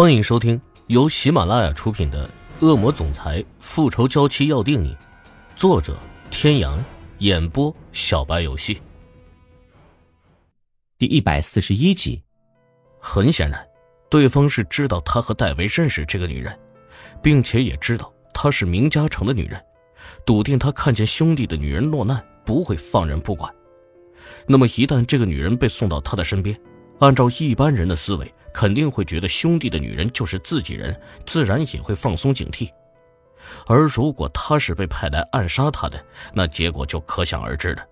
欢迎收听由喜马拉雅出品的《恶魔总裁复仇娇妻要定你》，作者：天阳，演播：小白游戏。第一百四十一集。很显然，对方是知道他和戴维认识这个女人，并且也知道她是明嘉诚的女人，笃定他看见兄弟的女人落难不会放任不管。那么，一旦这个女人被送到他的身边，按照一般人的思维。肯定会觉得兄弟的女人就是自己人，自然也会放松警惕。而如果他是被派来暗杀他的，那结果就可想而知了。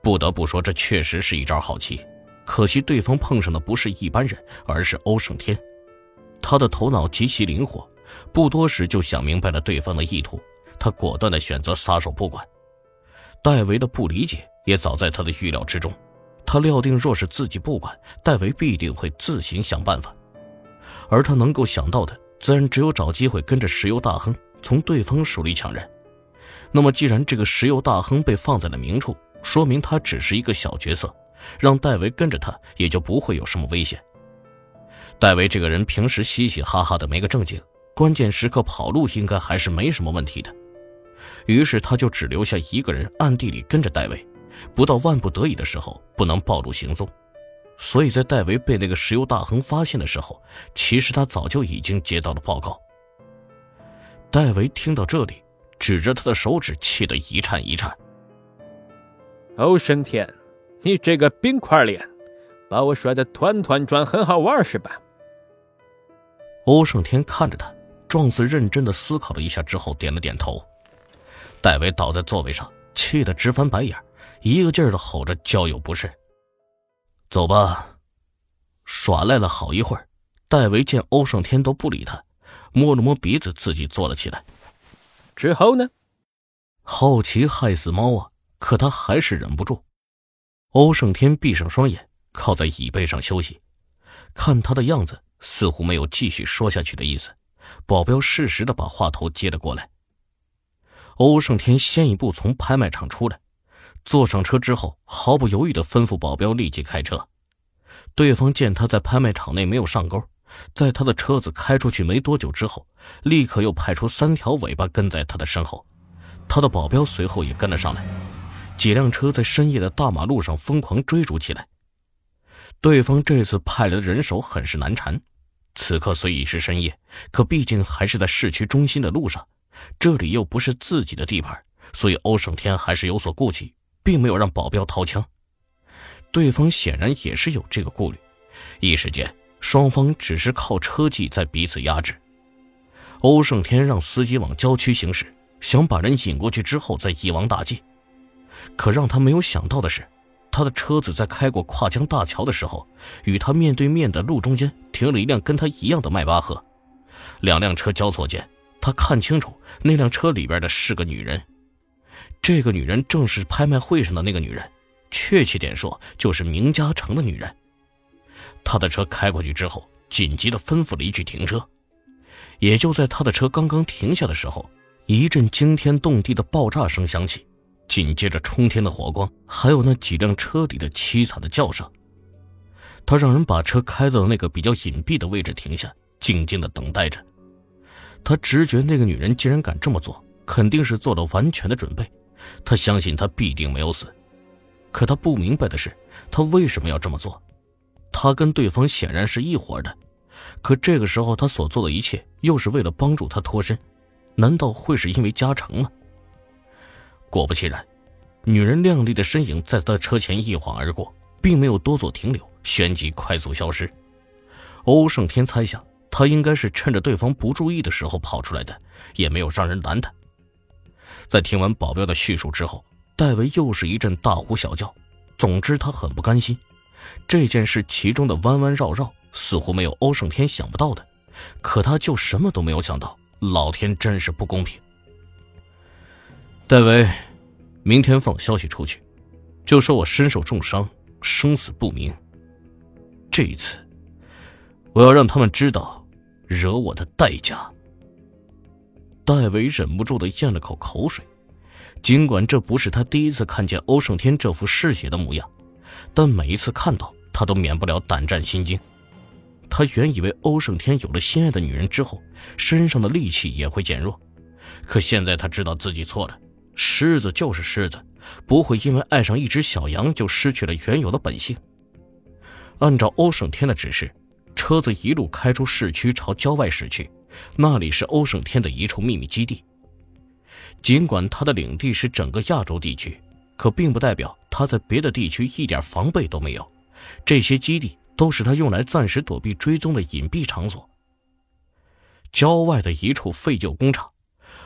不得不说，这确实是一招好棋。可惜对方碰上的不是一般人，而是欧胜天。他的头脑极其灵活，不多时就想明白了对方的意图。他果断的选择撒手不管。戴维的不理解也早在他的预料之中。他料定，若是自己不管，戴维必定会自行想办法。而他能够想到的，自然只有找机会跟着石油大亨从对方手里抢人。那么，既然这个石油大亨被放在了明处，说明他只是一个小角色，让戴维跟着他也就不会有什么危险。戴维这个人平时嘻嘻哈哈的，没个正经，关键时刻跑路应该还是没什么问题的。于是，他就只留下一个人暗地里跟着戴维。不到万不得已的时候，不能暴露行踪，所以在戴维被那个石油大亨发现的时候，其实他早就已经接到了报告。戴维听到这里，指着他的手指，气得一颤一颤。欧胜天，你这个冰块脸，把我甩得团团转，很好玩是吧？欧胜天看着他，状似认真的思考了一下之后，点了点头。戴维倒在座位上，气得直翻白眼。一个劲儿的吼着，交友不慎。走吧，耍赖了好一会儿。戴维见欧胜天都不理他，摸了摸鼻子，自己坐了起来。之后呢？好奇害死猫啊！可他还是忍不住。欧胜天闭上双眼，靠在椅背上休息。看他的样子，似乎没有继续说下去的意思。保镖适时的把话头接了过来。欧胜天先一步从拍卖场出来。坐上车之后，毫不犹豫地吩咐保镖立即开车。对方见他在拍卖场内没有上钩，在他的车子开出去没多久之后，立刻又派出三条尾巴跟在他的身后。他的保镖随后也跟了上来，几辆车在深夜的大马路上疯狂追逐起来。对方这次派来的人手很是难缠。此刻虽已是深夜，可毕竟还是在市区中心的路上，这里又不是自己的地盘，所以欧胜天还是有所顾忌。并没有让保镖掏枪，对方显然也是有这个顾虑。一时间，双方只是靠车技在彼此压制。欧胜天让司机往郊区行驶，想把人引过去之后再一网打尽。可让他没有想到的是，他的车子在开过跨江大桥的时候，与他面对面的路中间停了一辆跟他一样的迈巴赫。两辆车交错间，他看清楚那辆车里边的是个女人。这个女人正是拍卖会上的那个女人，确切点说，就是明嘉诚的女人。他的车开过去之后，紧急的吩咐了一句停车。也就在他的车刚刚停下的时候，一阵惊天动地的爆炸声响起，紧接着冲天的火光，还有那几辆车里的凄惨的叫声。他让人把车开到那个比较隐蔽的位置停下，静静的等待着。他直觉那个女人既然敢这么做，肯定是做了完全的准备。他相信他必定没有死，可他不明白的是，他为什么要这么做？他跟对方显然是一伙的，可这个时候他所做的一切又是为了帮助他脱身，难道会是因为加成吗？果不其然，女人靓丽的身影在他车前一晃而过，并没有多做停留，旋即快速消失。欧胜天猜想，他应该是趁着对方不注意的时候跑出来的，也没有让人拦他。在听完保镖的叙述之后，戴维又是一阵大呼小叫。总之，他很不甘心。这件事其中的弯弯绕绕，似乎没有欧胜天想不到的。可他就什么都没有想到，老天真是不公平。戴维，明天放消息出去，就说我身受重伤，生死不明。这一次，我要让他们知道惹我的代价。戴维忍不住的咽了口口水，尽管这不是他第一次看见欧胜天这副嗜血的模样，但每一次看到他都免不了胆战心惊。他原以为欧胜天有了心爱的女人之后，身上的戾气也会减弱，可现在他知道自己错了。狮子就是狮子，不会因为爱上一只小羊就失去了原有的本性。按照欧胜天的指示，车子一路开出市区，朝郊外驶去，那里是欧胜天的一处秘密基地。尽管他的领地是整个亚洲地区，可并不代表他在别的地区一点防备都没有。这些基地都是他用来暂时躲避追踪的隐蔽场所。郊外的一处废旧工厂，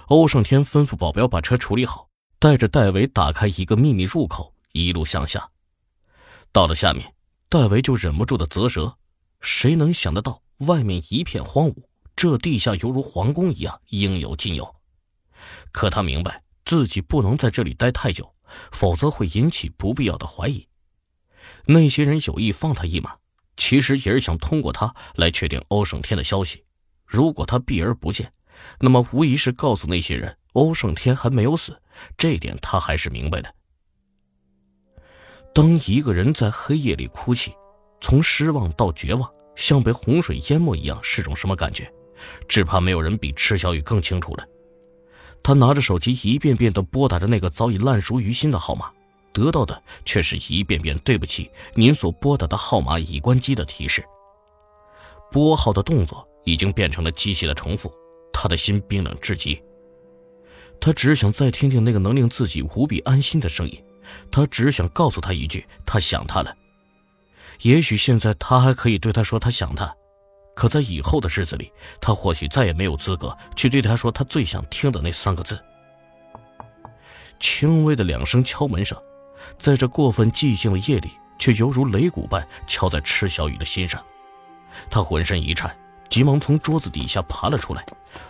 欧胜天吩咐保镖把车处理好，带着戴维打开一个秘密入口，一路向下。到了下面，戴维就忍不住的啧舌：谁能想得到，外面一片荒芜，这地下犹如皇宫一样，应有尽有。可他明白自己不能在这里待太久，否则会引起不必要的怀疑。那些人有意放他一马，其实也是想通过他来确定欧胜天的消息。如果他避而不见，那么无疑是告诉那些人欧胜天还没有死。这点他还是明白的。当一个人在黑夜里哭泣，从失望到绝望，像被洪水淹没一样，是种什么感觉？只怕没有人比池小雨更清楚了。他拿着手机，一遍遍地拨打着那个早已烂熟于心的号码，得到的却是一遍遍“对不起，您所拨打的号码已关机”的提示。拨号的动作已经变成了机械的重复，他的心冰冷至极。他只想再听听那个能令自己无比安心的声音，他只想告诉他一句：“他想他了。”也许现在他还可以对他说：“他想他。”可在以后的日子里，他或许再也没有资格去对他说他最想听的那三个字。轻微的两声敲门声，在这过分寂静的夜里，却犹如擂鼓般敲在池小雨的心上。他浑身一颤，急忙从桌子底下爬了出来，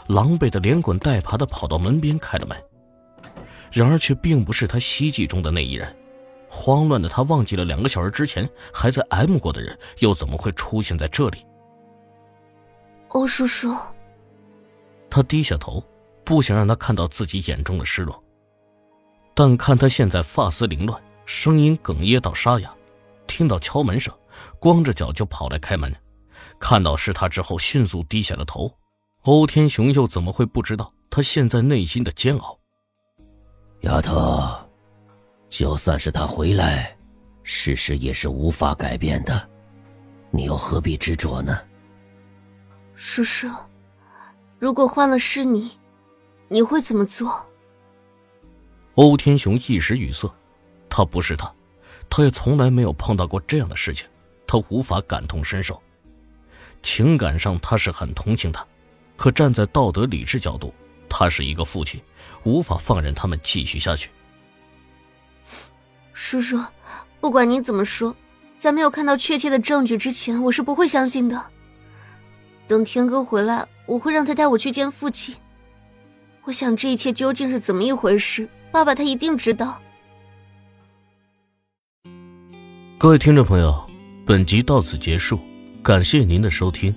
狼狈的连滚带爬的跑到门边开了门。然而，却并不是他希冀中的那一人。慌乱的他忘记了两个小时之前还在 M 过的人，又怎么会出现在这里？欧叔叔，他低下头，不想让他看到自己眼中的失落。但看他现在发丝凌乱，声音哽咽到沙哑，听到敲门声，光着脚就跑来开门，看到是他之后，迅速低下了头。欧天雄又怎么会不知道他现在内心的煎熬？丫头，就算是他回来，事实也是无法改变的，你又何必执着呢？叔叔，如果换了是你，你会怎么做？欧天雄一时语塞，他不是他，他也从来没有碰到过这样的事情，他无法感同身受。情感上他是很同情他，可站在道德理智角度，他是一个父亲，无法放任他们继续下去。叔叔，不管你怎么说，在没有看到确切的证据之前，我是不会相信的。等天哥回来，我会让他带我去见父亲。我想这一切究竟是怎么一回事，爸爸他一定知道。各位听众朋友，本集到此结束，感谢您的收听。